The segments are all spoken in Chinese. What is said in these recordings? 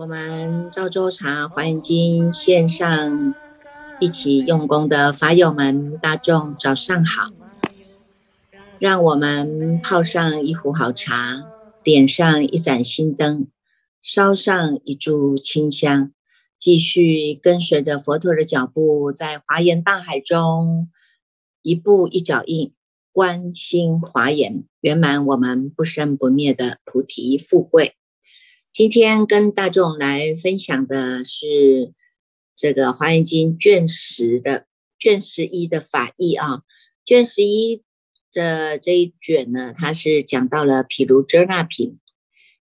我们赵州茶华严经线上一起用功的法友们，大众早上好！让我们泡上一壶好茶，点上一盏心灯，烧上一炷清香，继续跟随着佛陀的脚步，在华严大海中一步一脚印，观心华严，圆满我们不生不灭的菩提富贵。今天跟大众来分享的是这个《华严经》卷十的卷十一的法义啊。卷十一的这一卷呢，它是讲到了毗卢遮那品。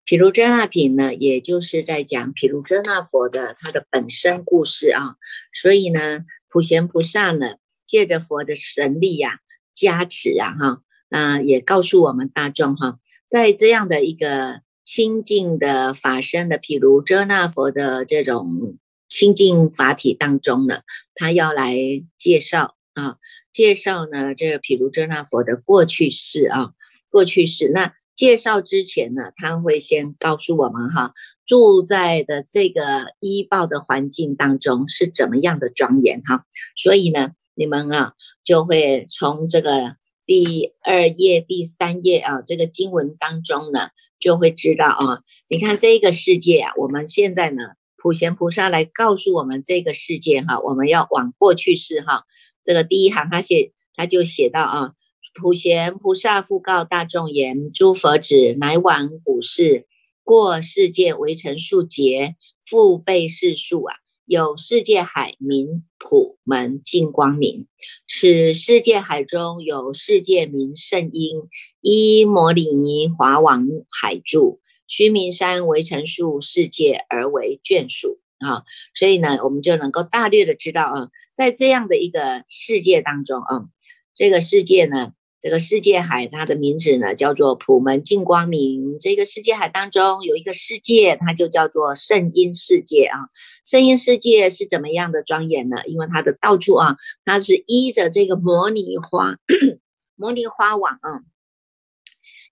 毗卢遮那品呢，也就是在讲毗卢遮那佛的他的本身故事啊。所以呢，普贤菩萨呢，借着佛的神力呀、加持啊，哈，那也告诉我们大众哈，在这样的一个。清净的法身的，譬如遮那佛的这种清净法体当中呢，他要来介绍啊，介绍呢这个譬如遮那佛的过去式啊，过去式。那介绍之前呢，他会先告诉我们哈，住在的这个医报的环境当中是怎么样的庄严哈。所以呢，你们啊就会从这个第二页、第三页啊这个经文当中呢。就会知道啊，你看这个世界啊，我们现在呢，普贤菩萨来告诉我们这个世界哈，我们要往过去世哈。这个第一行他写，他就写到啊，普贤菩萨复告大众言：诸佛子乃往古世，过世界为成数劫，复被世数啊。有世界海名普门净光明，此世界海中有世界名圣音，依摩尼华王海住，须弥山为成数世界而为眷属啊。所以呢，我们就能够大略的知道啊，在这样的一个世界当中啊，这个世界呢。这个世界海，它的名字呢叫做普门净光明。这个世界海当中有一个世界，它就叫做圣音世界啊。圣音世界是怎么样的庄严呢？因为它的到处啊，它是依着这个摩尼花，摩尼花网啊，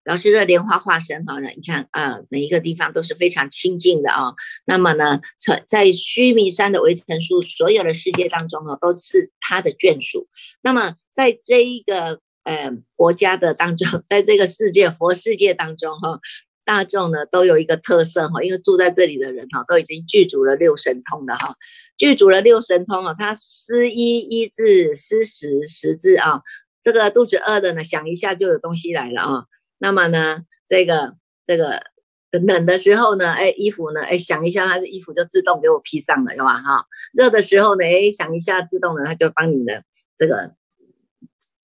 表示这莲花化身哈。你看啊，每一个地方都是非常清净的啊。那么呢，在在须弥山的围城树，所有的世界当中呢，都是它的眷属。那么在这一个。呃，国家的当中，在这个世界佛世界当中哈，大众呢都有一个特色哈，因为住在这里的人哈，都已经具足了六神通的哈，具足了六神通啊，他思一一字，思十十字啊，这个肚子饿的呢，想一下就有东西来了啊。那么呢，这个这个冷的时候呢，哎，衣服呢，哎，想一下他的衣服就自动给我披上了，有吧哈？热的时候呢，哎，想一下自动的他就帮你的这个。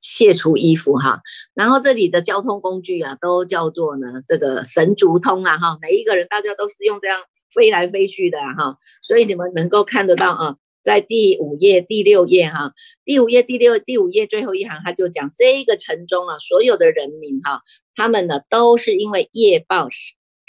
卸除衣服哈，然后这里的交通工具啊，都叫做呢这个神足通啊哈，每一个人大家都是用这样飞来飞去的哈，所以你们能够看得到啊，在第五页、第六页哈，第五页、第六、第五页最后一行，他就讲这个城中啊，所有的人民哈，他们呢都是因为夜报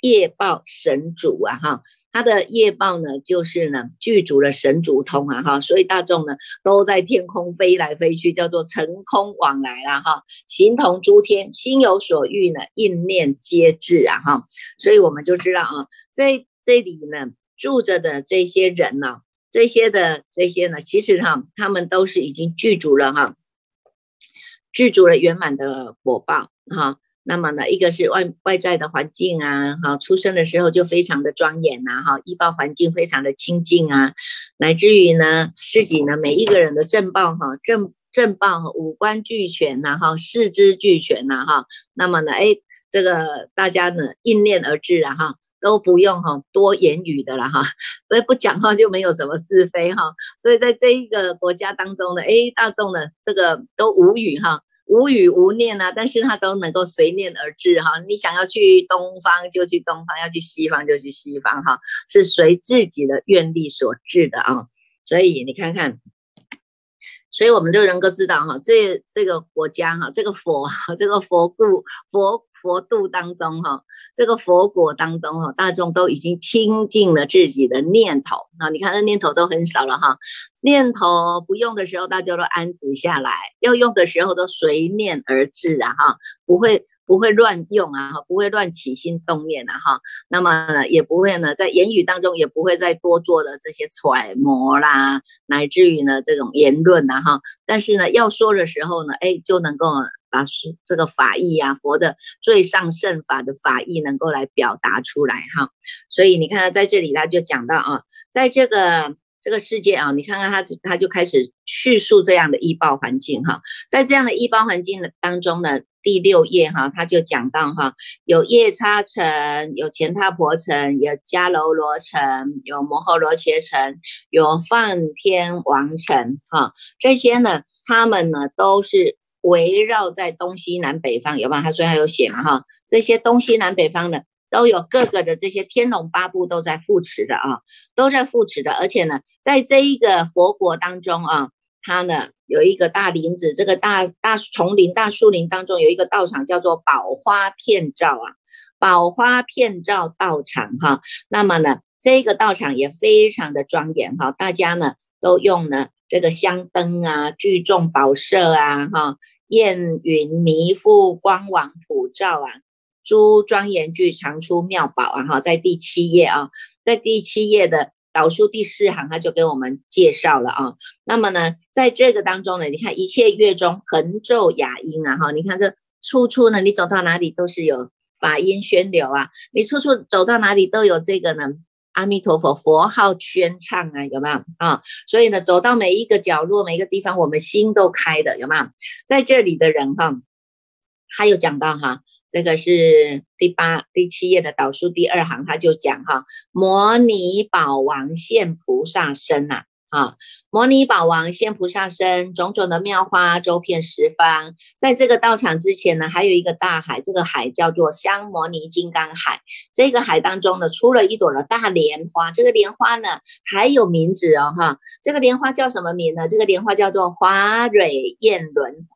夜报神主啊哈。他的业报呢，就是呢具足了神足通啊哈，所以大众呢都在天空飞来飞去，叫做乘空往来啦哈，形同诸天，心有所欲呢，应念皆至啊哈，所以我们就知道啊，在这里呢住着的这些人呢，这些的这些呢，其实哈，他们都是已经具足了哈，具足了圆满的果报哈。那么呢，一个是外外在的环境啊，哈，出生的时候就非常的庄严呐，哈，医报环境非常的清净啊，乃至于呢，自己呢，每一个人的正报哈，正正报五官俱全呐，哈，四肢俱全呐，哈，那么呢，哎，这个大家呢，应念而至啊，哈，都不用哈多言语的了哈，不不讲话就没有什么是非哈，所以在这一个国家当中呢，哎，大众呢，这个都无语哈。无语无念啊，但是他都能够随念而至哈。你想要去东方就去东方，要去西方就去西方哈，是随自己的愿力所致的啊。所以你看看，所以我们就能够知道哈，这这个国家哈，这个佛 这个佛故佛。佛度当中哈，这个佛果当中哈，大众都已经清净了自己的念头啊！你看那念头都很少了哈，念头不用的时候，大家都安止下来；要用的时候，都随念而至啊哈，不会不会乱用啊，哈，不会乱起心动念啊，哈，那么呢，也不会呢，在言语当中也不会再多做的这些揣摩啦，乃至于呢这种言论呐，哈，但是呢，要说的时候呢，哎，就能够把这个法义啊，佛的最上圣法的法义能够来表达出来，哈，所以你看在这里他就讲到啊，在这个。这个世界啊，你看看他，他就开始叙述这样的医报环境哈，在这样的医报环境的当中呢，第六页哈，他就讲到哈，有夜叉城，有乾闼婆城，有迦楼罗城，有摩诃罗伽城，有梵天王城哈，这些呢，他们呢都是围绕在东西南北方，有吧？他虽然有写嘛哈，这些东西南北方呢。都有各个的这些天龙八部都在扶持的啊，都在扶持的，而且呢，在这一个佛国当中啊，它呢有一个大林子，这个大大丛林、大树林当中有一个道场，叫做宝花片照啊，宝花片照道场哈。那么呢，这个道场也非常的庄严哈，大家呢都用呢这个香灯啊、聚众宝舍啊、哈焰云弥覆光王普照啊。诸庄严具常出妙宝啊！哈，在第七页啊，在第七页的导数第四行，他就给我们介绍了啊。那么呢，在这个当中呢，你看一切乐中横奏雅音啊！哈，你看这处处呢，你走到哪里都是有法音宣流啊，你处处走到哪里都有这个呢，阿弥陀佛佛号宣唱啊，有没有啊？所以呢，走到每一个角落、每一个地方，我们心都开的，有没有？在这里的人哈，他有讲到哈。这个是第八、第七页的导数第二行，他就讲哈，摩尼宝王现菩萨身呐，啊，摩尼宝王现菩萨身，种种的妙花周遍十方。在这个道场之前呢，还有一个大海，这个海叫做香摩尼金刚海。这个海当中呢，出了一朵的大莲花，这个莲花呢还有名字哦，哈，这个莲花叫什么名呢？这个莲花叫做花蕊艳轮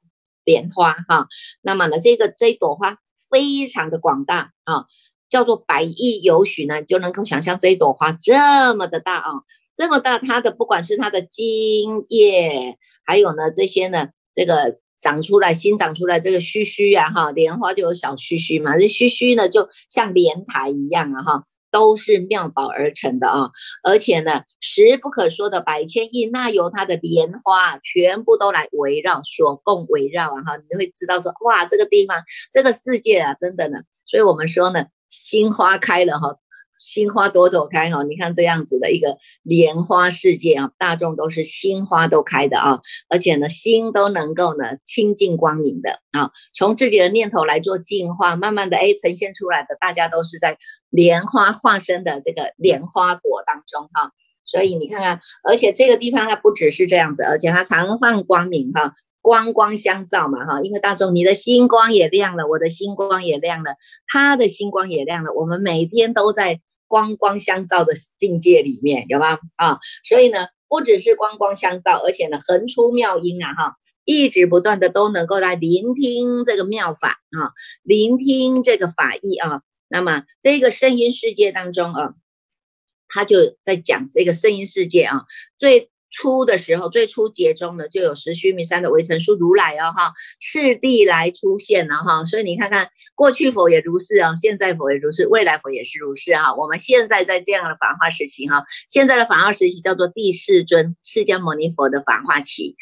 莲花，哈。那么呢，这个这一朵花。非常的广大啊，叫做百亿有许呢，就能够想象这一朵花这么的大啊，这么大，它的不管是它的茎叶，还有呢这些呢，这个长出来新长出来这个须须啊，哈，莲花就有小须须嘛，这须须呢就像莲台一样啊，哈。都是妙宝而成的啊，而且呢，十不可说的百千亿，那由它的莲花全部都来围绕，所供围绕啊哈，你会知道说，哇，这个地方，这个世界啊，真的呢，所以我们说呢，心花开了哈。心花朵朵开哈，你看这样子的一个莲花世界啊，大众都是心花都开的啊，而且呢，心都能够呢清净光明的啊，从自己的念头来做净化，慢慢的哎呈现出来的，大家都是在莲花化身的这个莲花果当中哈，所以你看看，而且这个地方它不只是这样子，而且它常放光明哈，光光相照嘛哈，因为大众你的星光也亮了，我的星光也亮了，他的星光也亮了，我们每天都在。光光相照的境界里面有吗？啊，所以呢，不只是光光相照，而且呢，横出妙音啊，哈，一直不断的都能够来聆听这个妙法啊，聆听这个法意啊。那么这个声音世界当中啊，他就在讲这个声音世界啊，最。初的时候，最初节中呢，就有十须弥山的维成书如来哦，哈，次第来出现了哈，所以你看看，过去佛也如是啊，现在佛也如是，未来佛也是如是哈。我们现在在这样的繁化时期哈，现在的繁化时期叫做第四尊释迦牟尼佛的繁化期，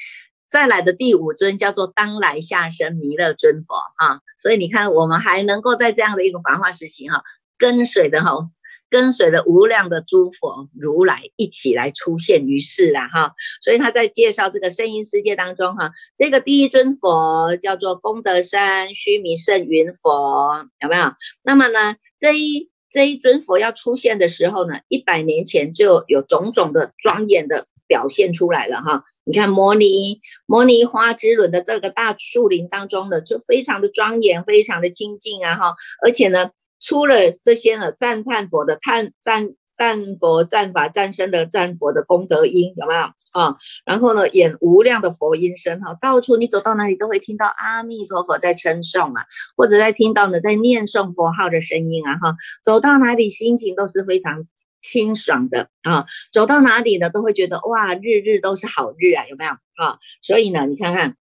再来的第五尊叫做当来下生弥勒尊佛哈，所以你看，我们还能够在这样的一个繁化时期哈，跟随的哈。跟随着无量的诸佛如来一起来出现于世了哈，所以他在介绍这个声音世界当中哈，这个第一尊佛叫做功德山须弥圣云佛，有没有？那么呢，这一这一尊佛要出现的时候呢，一百年前就有种种的庄严的表现出来了哈。你看摩尼摩尼花之轮的这个大树林当中呢，就非常的庄严，非常的清净啊哈，而且呢。出了这些呢，赞叹佛的叹赞赞佛赞法赞声的赞佛的功德音有没有啊？然后呢，演无量的佛音声哈，到处你走到哪里都会听到阿弥陀佛在称颂啊，或者在听到呢在念诵佛号的声音啊哈，走到哪里心情都是非常清爽的啊，走到哪里呢都会觉得哇，日日都是好日啊，有没有啊？所以呢，你看看。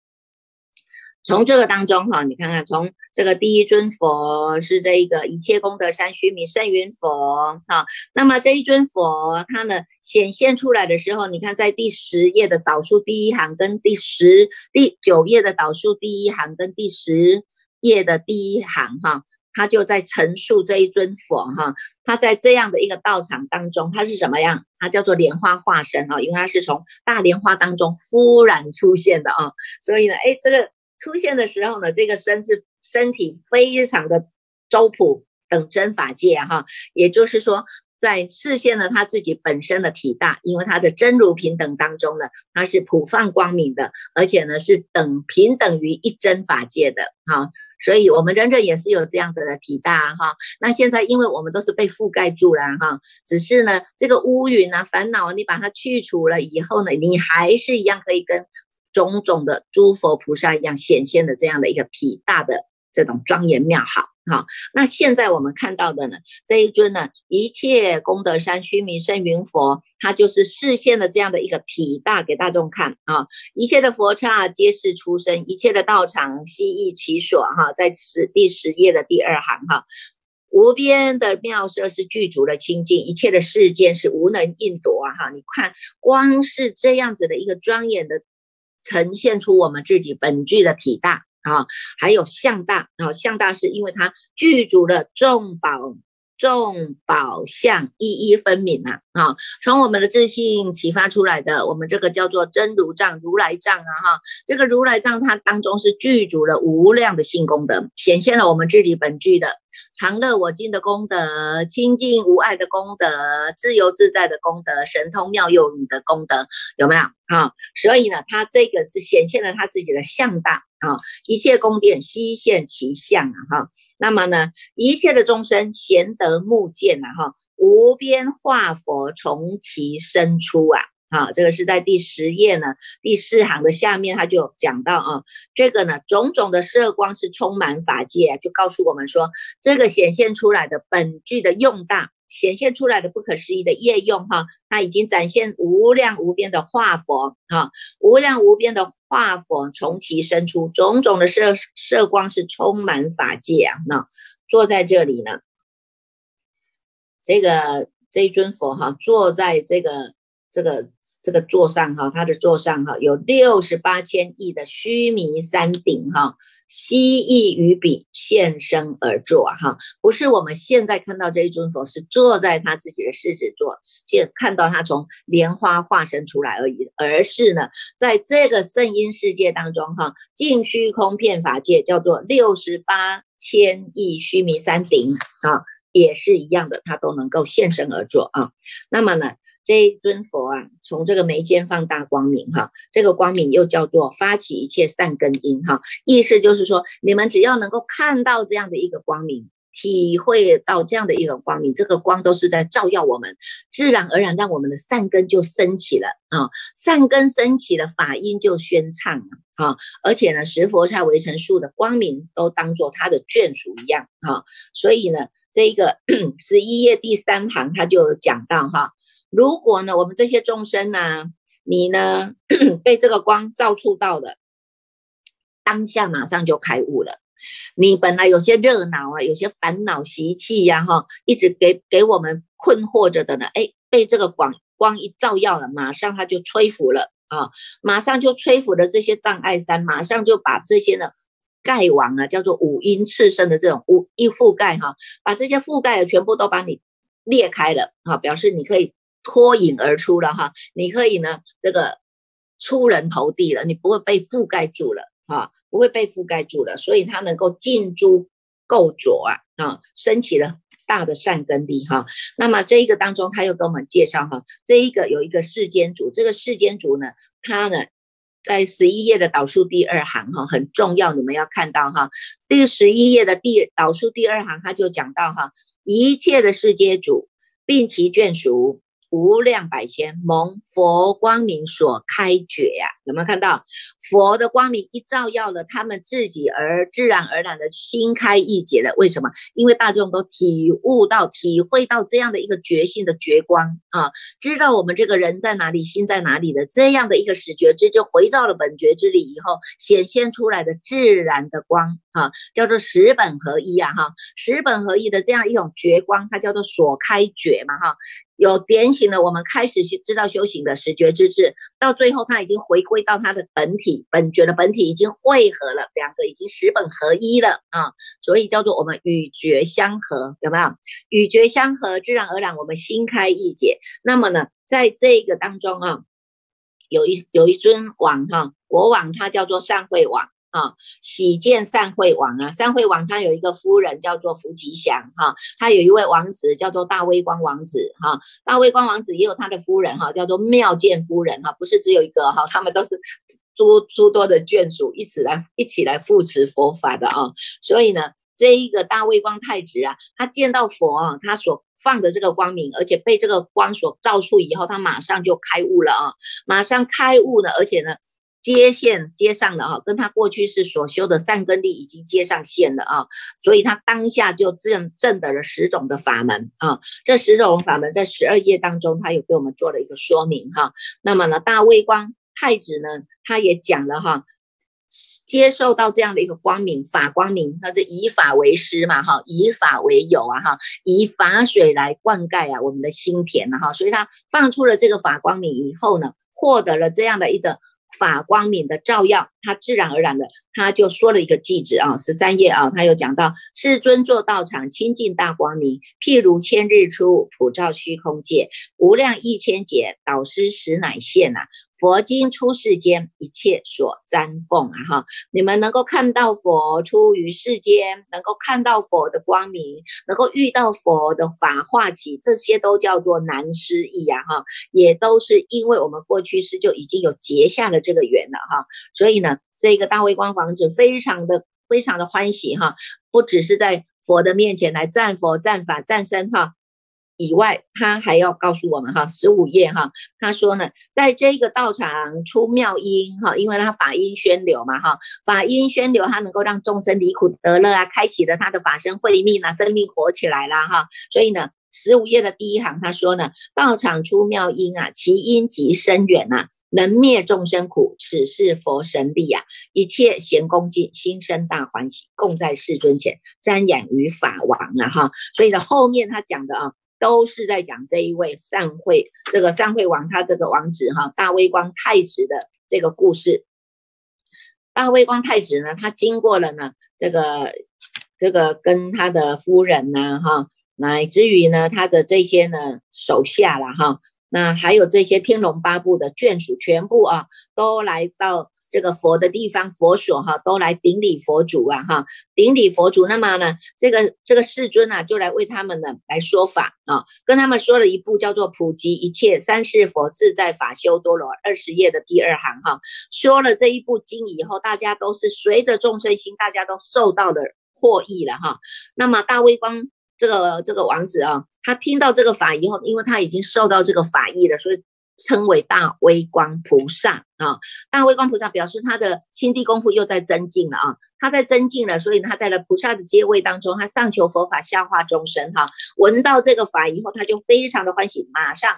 从这个当中哈，你看看，从这个第一尊佛是这一个一切功德山须弥圣云佛哈，那么这一尊佛它呢显现出来的时候，你看在第十页的导数第一行跟第十第九页的导数第一行跟第十页的第一行哈，他就在陈述这一尊佛哈，他在这样的一个道场当中，他是什么样？他叫做莲花化身哈，因为他是从大莲花当中忽然出现的啊，所以呢，哎，这个。出现的时候呢，这个身是身体非常的周普等真法界哈，也就是说，在视现了他自己本身的体大，因为他的真如平等当中呢，他是普放光明的，而且呢是等平等于一真法界的哈，所以我们人人也是有这样子的体大哈。那现在因为我们都是被覆盖住了哈，只是呢这个乌云啊烦恼，你把它去除了以后呢，你还是一样可以跟。种种的诸佛菩萨一样显现的这样的一个体大的这种庄严妙好，哈。那现在我们看到的呢，这一尊呢，一切功德山须弥圣云佛，它就是示现了这样的一个体大给大众看啊。一切的佛刹皆是出生，一切的道场悉亦其所，哈，在十第十页的第二行，哈，无边的妙色是具足了清净，一切的世间是无能应夺啊，哈。你看，光是这样子的一个庄严的。呈现出我们自己本具的体大啊，还有相大啊，相大是因为它具足了众宝众宝相一一分明啊啊，从我们的自信启发出来的，我们这个叫做真如藏如来藏啊哈，这个如来藏它当中是具足了无量的性功德，显现了我们自己本具的。常乐我净的功德，清净无碍的功德，自由自在的功德，神通妙用你的功德，有没有啊？所以呢，他这个是显现了他自己的相大啊，一切宫殿悉现其相啊，哈。那么呢，一切的众生贤得目见啊，哈，无边化佛从其身出啊。啊，这个是在第十页呢，第四行的下面，他就讲到啊，这个呢，种种的色光是充满法界，就告诉我们说，这个显现出来的本具的用大，显现出来的不可思议的业用哈，它已经展现无量无边的化佛啊，无量无边的化佛从其生出，种种的色色光是充满法界啊，那坐在这里呢，这个这尊佛哈，坐在这个。这个这个座上哈，他的座上哈有六十八千亿的须弥山顶哈，蜥蜴与彼现身而坐哈，不是我们现在看到这一尊佛是坐在他自己的狮子座，见看到他从莲花化身出来而已，而是呢，在这个圣音世界当中哈，净虚空遍法界叫做六十八千亿须弥山顶啊，也是一样的，他都能够现身而坐啊，那么呢？这一尊佛啊，从这个眉间放大光明哈，这个光明又叫做发起一切善根因哈，意思就是说，你们只要能够看到这样的一个光明，体会到这样的一个光明，这个光都是在照耀我们，自然而然让我们的善根就升起了啊，善根升起了，法音就宣唱了啊，而且呢，十佛刹围城树的光明都当做他的眷属一样啊，所以呢，这个 十一页第三行他就讲到哈。如果呢，我们这些众生呢，你呢 被这个光照触到了，当下马上就开悟了。你本来有些热闹啊，有些烦恼习气呀，哈，一直给给我们困惑着的呢，哎，被这个光光一照耀了，马上它就吹拂了啊，马上就吹拂了这些障碍山，马上就把这些呢盖网啊，叫做五阴炽盛的这种五一覆盖哈，把这些覆盖的全部都把你裂开了啊，表示你可以。脱颖而出了哈，你可以呢，这个出人头地了，你不会被覆盖住了哈，不会被覆盖住了，所以它能够尽诸垢浊啊啊，升起了大的善根力哈。那么这一个当中，他又跟我们介绍哈，这一个有一个世间主，这个世间主呢，他呢在十一页的导数第二行哈，很重要，你们要看到哈，第十一页的第导数第二行，他就讲到哈，一切的世界主，并其眷属。无量百千蒙佛光明所开觉呀，有没有看到佛的光明一照耀了他们自己，而自然而然的心开意解了？为什么？因为大众都体悟到、体会到这样的一个觉性的觉光啊，知道我们这个人在哪里，心在哪里的这样的一个始觉之，就回到了本觉之理以后，显现出来的自然的光啊，叫做十本合一啊哈，十本合一的这样一种觉光，它叫做所开觉嘛哈。有点醒了，我们开始去知道修行的始觉之智，到最后他已经回归到它的本体本觉的本体已经汇合了，两个已经十本合一了啊，所以叫做我们与觉相合，有没有？与觉相合，自然而然我们心开意解。那么呢，在这个当中啊，有一有一尊王哈，国王他叫做善慧王。啊，喜见善惠王啊，善惠王他有一个夫人叫做福吉祥哈，他有一位王子叫做大威光王子哈，大威光王子也有他的夫人哈，叫做妙见夫人哈，不是只有一个哈，他们都是诸诸多的眷属一起来一起来扶持佛法的啊，所以呢，这一个大威光太子啊，他见到佛啊，他所放的这个光明，而且被这个光所照出以后，他马上就开悟了啊，马上开悟了，而且呢。接线接上了啊，跟他过去是所修的善根力已经接上线了啊，所以他当下就证证得了十种的法门啊。这十种法门在十二页当中，他有给我们做了一个说明哈。那么呢，大卫光太子呢，他也讲了哈，接受到这样的一个光明法光明，他是以法为师嘛哈，以法为友啊哈，以法水来灌溉啊我们的心田呐哈，所以他放出了这个法光明以后呢，获得了这样的一个。法光明的照耀，他自然而然的，他就说了一个句子啊，十三页啊，他又讲到世尊做道场清净大光明，譬如千日出，普照虚空界，无量亿千劫，导师实乃现呐。佛经出世间，一切所瞻奉啊哈！你们能够看到佛出于世间，能够看到佛的光明，能够遇到佛的法化起，这些都叫做难思议啊哈！也都是因为我们过去世就已经有结下了这个缘了哈，所以呢，这个大卫光房子非常的非常的欢喜哈，不只是在佛的面前来赞佛、赞法、赞身哈。以外，他还要告诉我们哈，十五页哈，他说呢，在这个道场出妙音哈，因为他法音宣流嘛哈，法音宣流，他能够让众生离苦得乐啊，开启了他的法身慧命啊，生命活起来了哈，所以呢，十五页的第一行他说呢，道场出妙音啊，其音极深远呐，能灭众生苦，此是佛神力啊，一切贤恭敬，心生大欢喜，供在世尊前，瞻仰于法王啊哈，所以呢，后面他讲的啊。都是在讲这一位善会，这个善会王，他这个王子哈，大威光太子的这个故事。大威光太子呢，他经过了呢，这个这个跟他的夫人呢，哈，乃至于呢，他的这些呢手下了哈。那还有这些天龙八部的眷属，全部啊都来到这个佛的地方佛所哈，都来顶礼佛祖啊哈，顶礼佛祖。那么呢，这个这个世尊啊，就来为他们呢来说法啊，跟他们说了一部叫做《普及一切三世佛自在法修多罗》二十页的第二行哈，说了这一部经以后，大家都是随着众生心，大家都受到了获益了哈。那么大微光。这个这个王子啊，他听到这个法以后，因为他已经受到这个法益了，所以称为大微光菩萨啊。大微光菩萨表示他的心地功夫又在增进了啊，他在增进了，所以他在了菩萨的阶位当中，他上求佛法，下化众生哈。闻到这个法以后，他就非常的欢喜，马上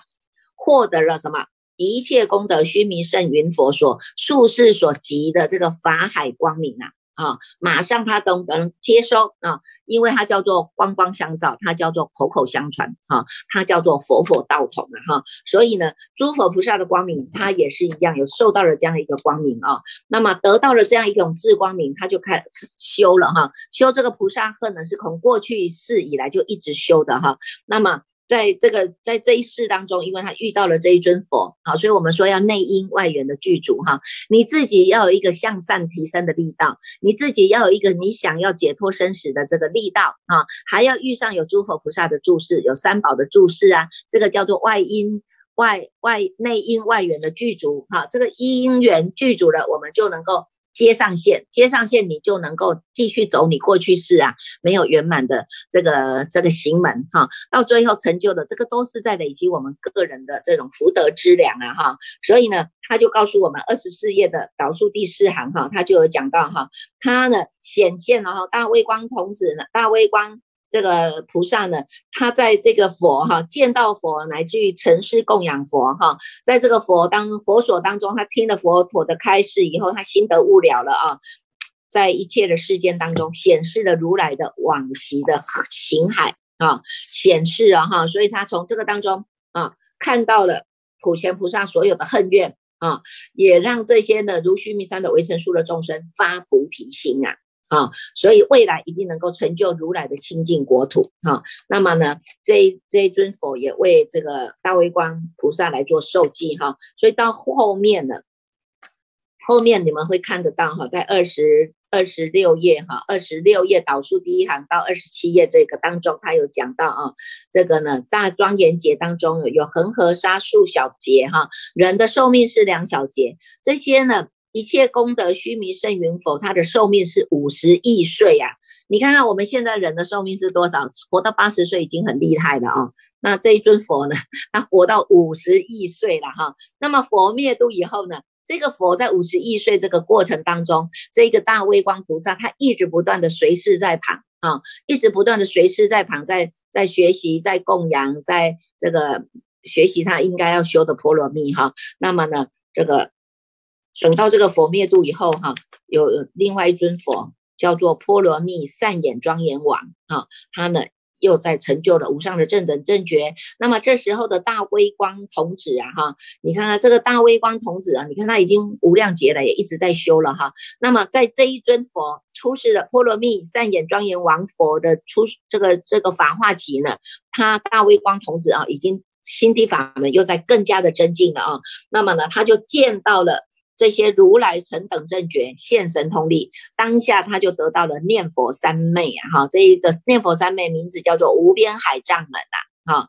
获得了什么一切功德须弥圣云佛所术士所集的这个法海光明啊。啊，马上他都能接收啊，因为它叫做光光相照，它叫做口口相传啊，它叫做佛佛道统啊哈，所以呢，诸佛菩萨的光明，它也是一样有受到了这样的一个光明啊，那么得到了这样一种智光明，他就开修了哈，修这个菩萨恨呢，是从过去世以来就一直修的哈，那么。在这个在这一世当中，因为他遇到了这一尊佛，好，所以我们说要内因外缘的具足哈，你自己要有一个向善提升的力道，你自己要有一个你想要解脱生死的这个力道啊，还要遇上有诸佛菩萨的注释，有三宝的注释啊，这个叫做外因外外内因外缘的具足哈，这个因缘具足了，我们就能够接上线，接上线，你就能够继续走你过去式啊，没有圆满的这个这个行门哈，到最后成就的这个都是在累积我们个人的这种福德之粮啊哈，所以呢，他就告诉我们二十四页的导数第四行哈，他就有讲到哈，他呢显现了哈，大微光童子呢，大微光。这个菩萨呢，他在这个佛哈见到佛，乃至于成师供养佛哈，在这个佛当佛所当中，他听了佛陀的开示以后，他心得悟了了啊，在一切的世间当中，显示了如来的往昔的行海啊，显示啊哈，所以他从这个当中啊，看到了普贤菩萨所有的恨怨啊，也让这些呢如须弥山的围城树的众生发菩提心啊。啊，所以未来一定能够成就如来的清净国土哈。那么呢，这一这一尊佛也为这个大威光菩萨来做受记哈。所以到后面呢，后面你们会看得到哈，在二十二十六页哈，二十六页导数第一行到二十七页这个当中，他有讲到啊，这个呢大庄严节当中有有恒河沙数小节哈，人的寿命是两小节，这些呢。一切功德须弥胜云佛？他的寿命是五十亿岁呀！你看看我们现在人的寿命是多少？活到八十岁已经很厉害了啊！那这一尊佛呢？他活到五十亿岁了哈。那么佛灭度以后呢？这个佛在五十亿岁这个过程当中，这个大微光菩萨他一直不断的随侍在旁啊，一直不断的随侍在旁，在在学习，在供养，在这个学习他应该要修的波罗蜜哈。那么呢，这个。等到这个佛灭度以后，哈，有另外一尊佛叫做波罗蜜善眼庄严王，哈，他呢又在成就了无上的正等正觉。那么这时候的大微光童子啊，哈，你看看这个大微光童子啊，你看他已经无量劫了，也一直在修了哈。那么在这一尊佛出世的波罗蜜善眼庄严王佛的出这个这个法化期呢，他大微光童子啊，已经心地法门又在更加的增进了啊。那么呢，他就见到了。这些如来成等正觉现神通力，当下他就得到了念佛三昧啊！哈，这一个念佛三昧名字叫做无边海藏门呐！哈，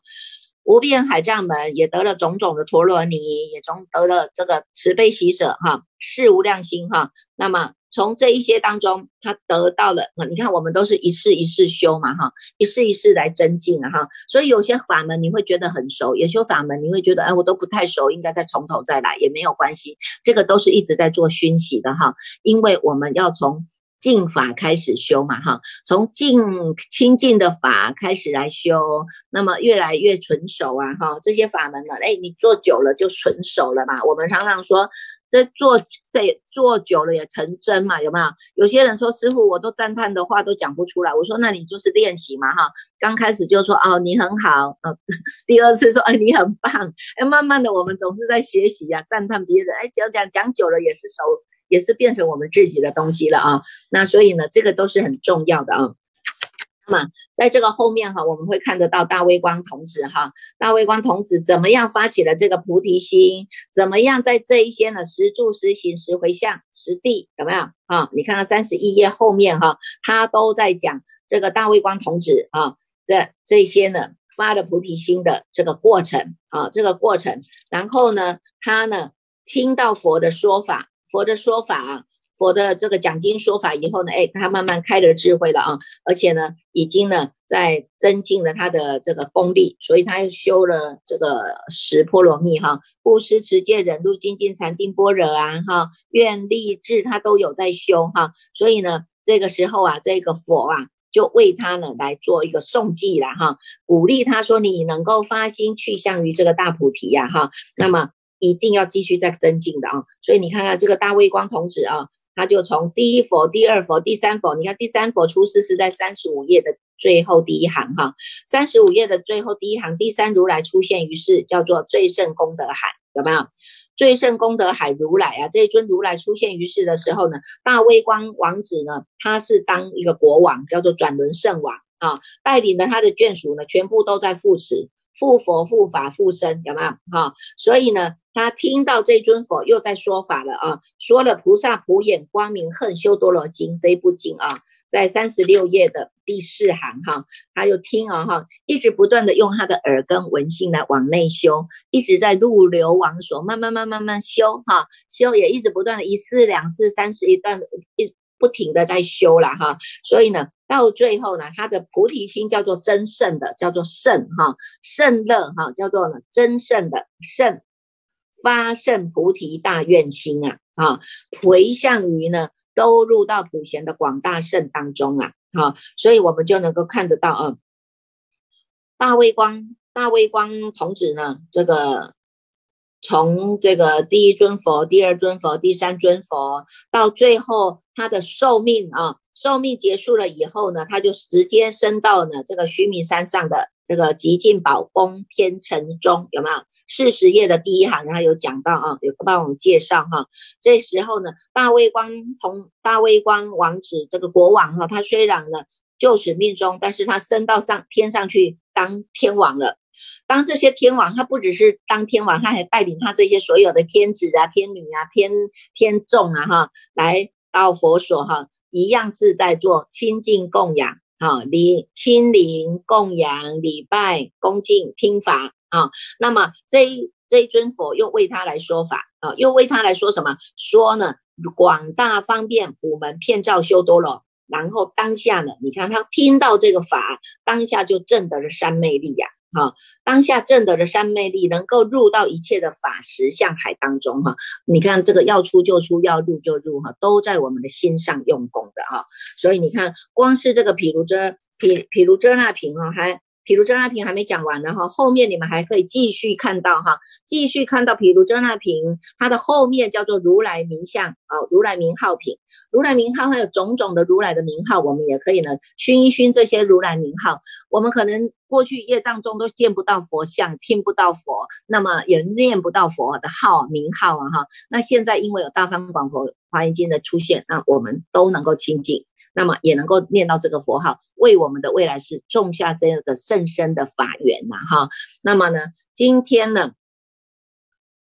无边海藏门也得了种种的陀罗尼，也中得了这个慈悲喜舍哈，是无量心哈。那么。从这一些当中，他得到了啊！你看，我们都是一世一世修嘛，哈，一世一世来增进的，哈。所以有些法门你会觉得很熟，也修法门你会觉得，哎，我都不太熟，应该再从头再来也没有关系。这个都是一直在做熏习的哈，因为我们要从。净法开始修嘛，哈，从净清净的法开始来修，那么越来越纯熟啊，哈，这些法门呢，哎，你做久了就纯熟了嘛。我们常常说，这做这做久了也成真嘛，有没有？有些人说，师傅，我都赞叹的话都讲不出来。我说，那你就是练习嘛，哈，刚开始就说哦，你很好，呃，第二次说，哎，你很棒，哎，慢慢的我们总是在学习呀，赞叹别人，哎，讲讲讲久了也是熟。也是变成我们自己的东西了啊，那所以呢，这个都是很重要的啊。那么在这个后面哈，我们会看得到大微光童子哈，大微光童子怎么样发起了这个菩提心？怎么样在这一些呢？十住、十行、十回向、十地有没有啊？你看到三十一页后面哈，他都在讲这个大微光童子啊，这这些呢发了菩提心的这个过程啊，这个过程，然后呢，他呢听到佛的说法。佛的说法啊，佛的这个讲经说法以后呢，哎，他慢慢开了智慧了啊，而且呢，已经呢在增进了他的这个功力，所以他又修了这个十波罗蜜哈，布施、持戒、忍辱、精进、禅定、般若啊哈，愿力智他都有在修哈，所以呢，这个时候啊，这个佛啊就为他呢来做一个诵记了哈，鼓励他说你能够发心去向于这个大菩提呀哈，那么。一定要继续再增进的啊！所以你看看这个大卫光童子啊，他就从第一佛、第二佛、第三佛，你看第三佛出世是在三十五页的最后第一行哈，三十五页的最后第一行，第三如来出现于世，叫做最胜功德海，有没有？最胜功德海如来啊，这一尊如来出现于世的时候呢，大卫光王子呢，他是当一个国王，叫做转轮圣王啊，带领的他的眷属呢，全部都在护持。复佛、复法、复生，有没有？哈，所以呢。他听到这尊佛又在说法了啊，说了《菩萨普眼光明恨修多罗经》这一部经啊，在三十六页的第四行哈，他又听啊哈，一直不断的用他的耳根闻性来往内修，一直在入流往所，慢慢慢慢慢修哈，修也一直不断的一次两次三次一段一不停的在修了哈，所以呢，到最后呢，他的菩提心叫做真圣的，叫做圣哈，圣乐哈，叫做呢真圣的圣。发圣菩提大愿心啊，啊，回向于呢，都入到普贤的广大圣当中啊，啊，所以我们就能够看得到啊，大微光大微光童子呢，这个从这个第一尊佛、第二尊佛、第三尊佛，到最后他的寿命啊，寿命结束了以后呢，他就直接升到呢这个须弥山上的这个极尽宝宫天城中，有没有？四十页的第一行，然后有讲到啊，有帮我们介绍哈。这时候呢，大威光同大威光王子这个国王哈，他虽然呢就死命中，但是他升到上天上去当天王了。当这些天王，他不只是当天王，他还带领他这些所有的天子啊、天女啊、天天众啊哈，来到佛所哈，一样是在做清净供养啊，礼亲临供养、礼拜、恭敬、听法。啊，那么这这一尊佛又为他来说法啊，又为他来说什么？说呢，广大方便普门遍照修多罗。然后当下呢，你看他听到这个法，当下就证得了三昧力呀。哈，当下正德的三昧力，能够入到一切的法实相海当中哈。你看这个要出就出，要入就入哈，都在我们的心上用功的哈。所以你看，光是这个毗卢遮毗毗卢遮那瓶哈，还。毗卢遮那品还没讲完呢哈，后面你们还可以继续看到哈，继续看到毗卢遮那品，它的后面叫做如来名相啊，如来名号品，如来名号还有种种的如来的名号，我们也可以呢熏一熏这些如来名号。我们可能过去业障中都见不到佛像，听不到佛，那么也念不到佛的号名号啊哈。那现在因为有大方广佛华严经的出现，那我们都能够清净。那么也能够念到这个佛号，为我们的未来是种下这样的甚深的法缘呐哈。那么呢，今天呢，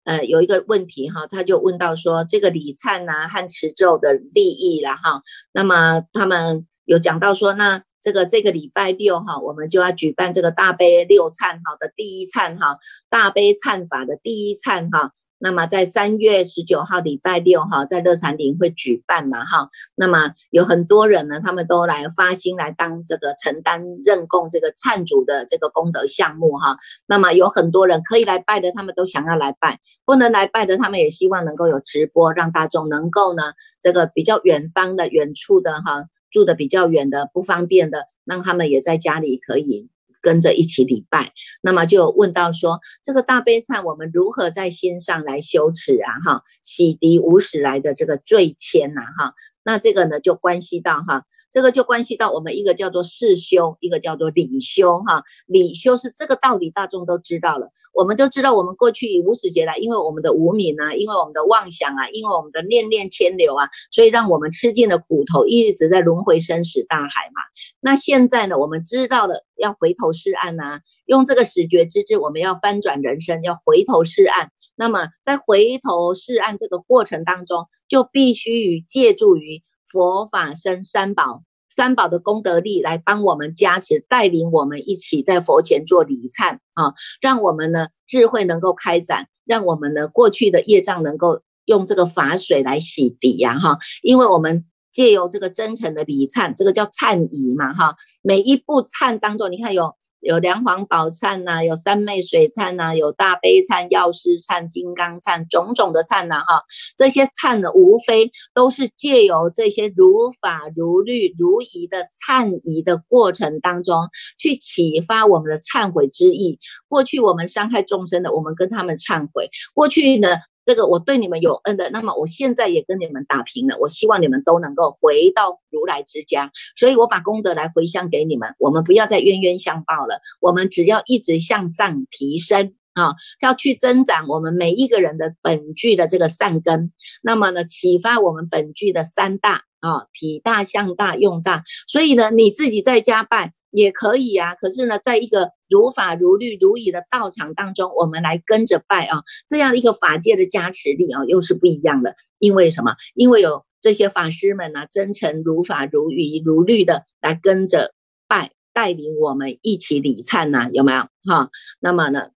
呃，有一个问题哈，他就问到说，这个礼忏呐和持咒的利益了哈。那么他们有讲到说，那这个这个礼拜六哈，我们就要举办这个大悲六忏哈的第一忏哈，大悲忏法的第一忏哈。那么在三月十九号礼拜六哈，在乐禅林会举办嘛哈，那么有很多人呢，他们都来发心来当这个承担认供这个忏主的这个功德项目哈。那么有很多人可以来拜的，他们都想要来拜；不能来拜的，他们也希望能够有直播，让大众能够呢，这个比较远方的、远处的哈，住的比较远的、不方便的，让他们也在家里可以。跟着一起礼拜，那么就问到说，这个大悲忏我们如何在心上来修持啊？哈，洗涤无始来的这个罪愆呐？哈。那这个呢，就关系到哈，这个就关系到我们一个叫做事修，一个叫做理修哈。理修是这个道理，大众都知道了。我们都知道，我们过去以无始劫来，因为我们的无明啊，因为我们的妄想啊，因为我们的念念牵流啊，所以让我们吃尽了苦头，一直在轮回生死大海嘛。那现在呢，我们知道了要回头是岸呐，用这个始觉之智，我们要翻转人生，要回头是岸。那么在回头是岸这个过程当中，就必须与借助于。佛法生三宝，三宝的功德力来帮我们加持，带领我们一起在佛前做礼忏啊，让我们呢智慧能够开展，让我们呢过去的业障能够用这个法水来洗涤呀哈，因为我们借由这个真诚的礼忏，这个叫忏仪嘛哈，每一步忏当中，你看有。有梁皇宝忏呐，有三昧水忏呐，有大悲忏、药师忏、金刚忏，种种的忏呐，哈，这些忏呢，无非都是借由这些如法如律如仪的忏仪的过程当中，去启发我们的忏悔之意。过去我们伤害众生的，我们跟他们忏悔。过去呢？这个我对你们有恩的，那么我现在也跟你们打平了。我希望你们都能够回到如来之家，所以我把功德来回向给你们。我们不要再冤冤相报了，我们只要一直向上提升啊，要去增长我们每一个人的本具的这个善根。那么呢，启发我们本具的三大啊，体大向大用大，所以呢，你自己在家拜也可以啊。可是呢，在一个如法如律如仪的道场当中，我们来跟着拜啊，这样一个法界的加持力啊，又是不一样的。因为什么？因为有这些法师们呢，真诚如法如仪如律的来跟着拜，带领我们一起礼忏呐，有没有？哈，那么呢？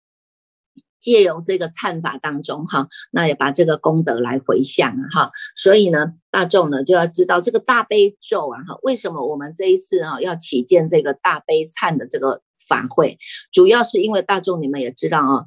借由这个忏法当中，哈，那也把这个功德来回向，哈，所以呢，大众呢就要知道这个大悲咒啊，哈，为什么我们这一次啊要起建这个大悲忏的这个法会，主要是因为大众你们也知道啊，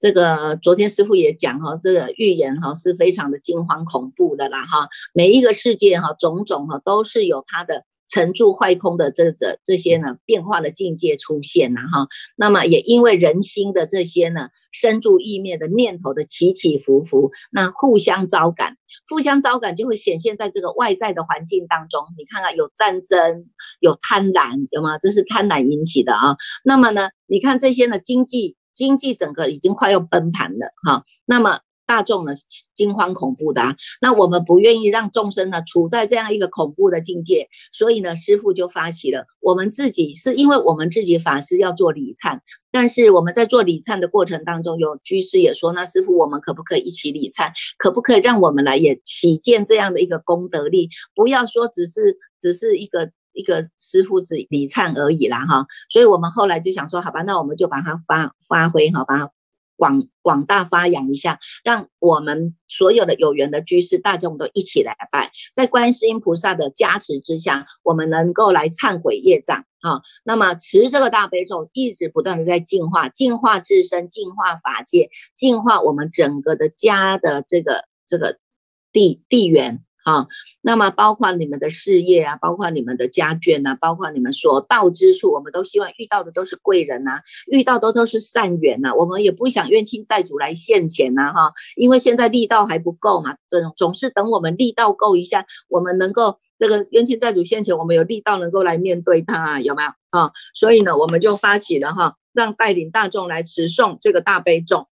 这个昨天师傅也讲哈，这个预言哈是非常的惊慌恐怖的啦，哈，每一个世界哈，种种哈都是有它的。沉住坏空的这这这些呢变化的境界出现了哈，那么也因为人心的这些呢生住意灭的念头的起起伏伏，那互相招感，互相招感就会显现在这个外在的环境当中。你看看有战争，有贪婪，有吗？这是贪婪引起的啊。那么呢，你看这些呢经济经济整个已经快要崩盘了哈，那么。大众呢惊慌恐怖的，啊，那我们不愿意让众生呢处在这样一个恐怖的境界，所以呢师傅就发起了，我们自己是因为我们自己法师要做礼忏，但是我们在做礼忏的过程当中，有居士也说，那师傅我们可不可以一起礼忏？可不可以让我们来也起见这样的一个功德力？不要说只是只是一个一个师傅是礼忏而已啦哈，所以我们后来就想说，好吧，那我们就把它发发挥好吧。广广大发扬一下，让我们所有的有缘的居士大众都一起来拜，在观世音菩萨的加持之下，我们能够来忏悔业障啊。那么持这个大悲咒，一直不断的在净化、净化自身、净化法界、净化我们整个的家的这个这个地地缘。啊，那么包括你们的事业啊，包括你们的家眷呐，包括你们所到之处，我们都希望遇到的都是贵人呐，遇到的都是善缘呐。我们也不想冤亲债主来现钱呐，哈，因为现在力道还不够嘛，总总是等我们力道够一下，我们能够这个冤亲债主现钱，我们有力道能够来面对他，啊有没有啊？所以呢，我们就发起了哈，让带领大众来持诵这个大悲咒。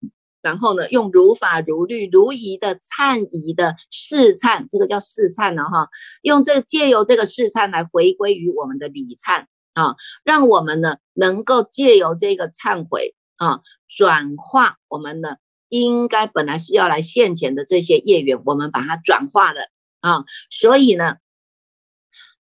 然后呢，用如法如律如仪的忏仪的试忏，这个叫试忏了哈。用这借由这个试忏来回归于我们的礼忏啊，让我们呢能够借由这个忏悔啊，转化我们的应该本来是要来现前的这些业缘，我们把它转化了啊。所以呢，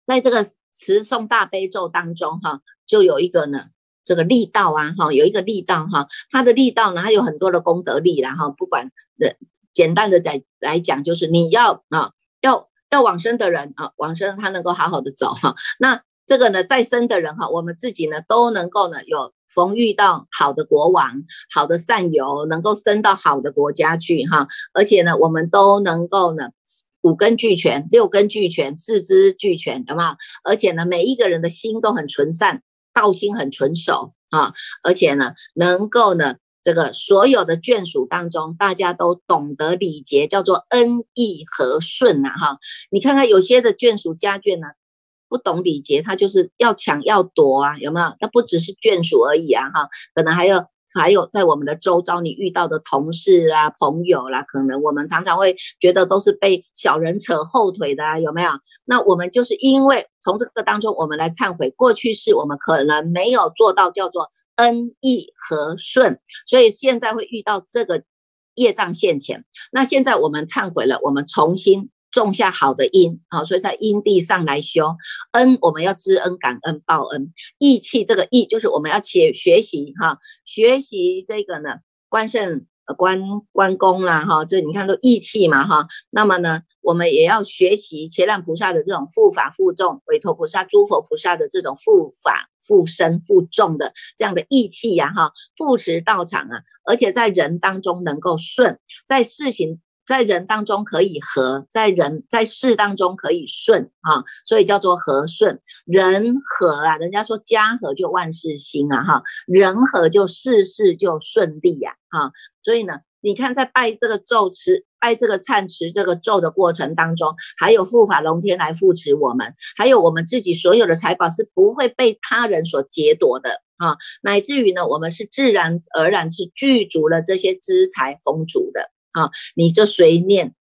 在这个持诵大悲咒当中哈，就有一个呢。这个力道啊，哈，有一个力道哈，它的力道呢，它有很多的功德力然后不管的，简单的来来讲，就是你要啊，要要往生的人啊，往生他能够好好的走哈。那这个呢，在生的人哈，我们自己呢都能够呢有逢遇到好的国王、好的善友，能够升到好的国家去哈。而且呢，我们都能够呢五根俱全、六根俱全、四肢俱全，有没有？而且呢，每一个人的心都很纯善。道心很纯熟啊，而且呢，能够呢，这个所有的眷属当中，大家都懂得礼节，叫做恩义和顺呐哈。你看看有些的眷属家眷呢，不懂礼节，他就是要抢要夺啊，有没有？他不只是眷属而已啊哈，可能还有。还有在我们的周遭，你遇到的同事啊、朋友啦，可能我们常常会觉得都是被小人扯后腿的，有没有？那我们就是因为从这个当中，我们来忏悔过去是我们可能没有做到叫做恩义和顺，所以现在会遇到这个业障现前。那现在我们忏悔了，我们重新。种下好的因，啊，所以在因地上来修恩，我们要知恩、感恩、报恩。义气这个义，就是我们要学学习哈，学习这个呢，关圣、关关公啦哈，这你看都义气嘛哈。那么呢，我们也要学习切让菩萨的这种护法护众，韦陀菩萨、诸佛菩萨的这种护法护身护众的这样的义气呀哈，护持道场啊，而且在人当中能够顺，在事情。在人当中可以和，在人在事当中可以顺啊，所以叫做和顺。人和啊，人家说家和就万事兴啊，哈，人和就事事就顺利呀，哈。所以呢，你看在拜这个咒持、拜这个忏持这个咒的过程当中，还有护法龙天来护持我们，还有我们自己所有的财宝是不会被他人所劫夺的啊，乃至于呢，我们是自然而然是具足了这些资财丰足的。啊，你就随念，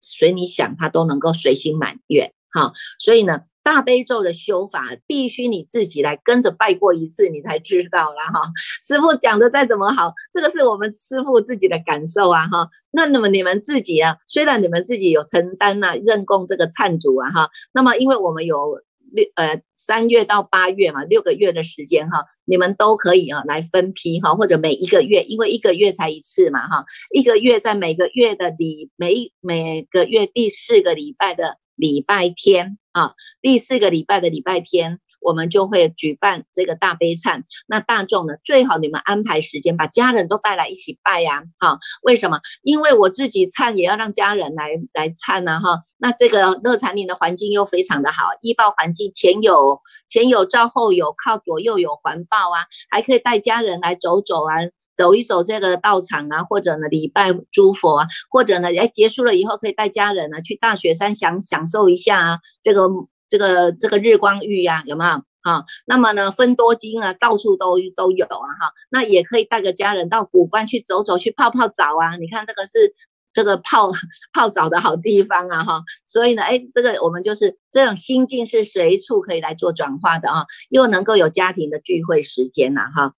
随你想，他都能够随心满愿哈，所以呢。大悲咒的修法必须你自己来跟着拜过一次，你才知道了哈。师傅讲的再怎么好，这个是我们师傅自己的感受啊哈。那那么你们自己啊，虽然你们自己有承担呐认供这个忏主啊哈，那么因为我们有六呃三月到八月嘛，六个月的时间哈，你们都可以啊来分批哈，或者每一个月，因为一个月才一次嘛哈，一个月在每个月的礼每每个月第四个礼拜的。礼拜天啊，第四个礼拜的礼拜天，我们就会举办这个大悲忏。那大众呢，最好你们安排时间，把家人都带来一起拜呀。哈，为什么？因为我自己忏也要让家人来来忏呢。哈，那这个乐禅林的环境又非常的好，医报环境前有前有照后有靠左右有环抱啊，还可以带家人来走走啊。走一走这个道场啊，或者呢礼拜诸佛啊，或者呢哎结束了以后可以带家人呢去大雪山享享受一下啊，这个这个这个日光浴呀有没有哈？那么呢分多金啊到处都都有啊哈，那也可以带个家人到古关去走走去泡泡澡啊，你看这个是这个泡泡澡的好地方啊哈，所以呢哎这个我们就是这种心境是随处可以来做转化的啊，又能够有家庭的聚会时间呐哈。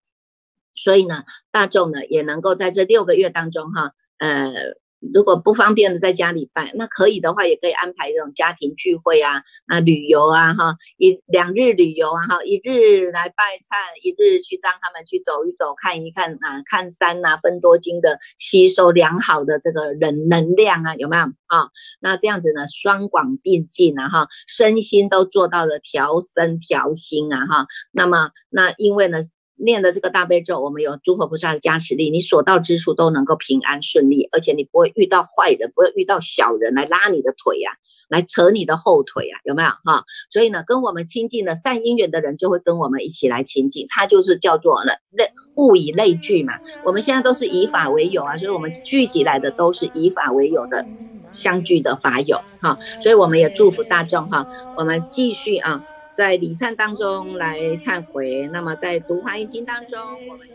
所以呢，大众呢也能够在这六个月当中哈，呃，如果不方便的在家里拜，那可以的话，也可以安排这种家庭聚会啊，啊，旅游啊，哈，一两日旅游啊，哈，一日来拜忏，一日去让他们去走一走，看一看啊，看山呐，分多金的吸收良好的这个人能量啊，有没有啊？那这样子呢，双广并进啊，哈，身心都做到了调身调心啊，哈，那么那因为呢。念的这个大悲咒，我们有诸佛菩萨的加持力，你所到之处都能够平安顺利，而且你不会遇到坏人，不会遇到小人来拉你的腿呀，来扯你的后腿呀，有没有哈？所以呢，跟我们亲近的善因缘的人就会跟我们一起来亲近，他就是叫做呢类物以类聚嘛。我们现在都是以法为友啊，所以我们聚集来的都是以法为友的相聚的法友哈。所以我们也祝福大众哈，我们继续啊。在礼忏当中来忏悔，那么在读华严经当中，我们。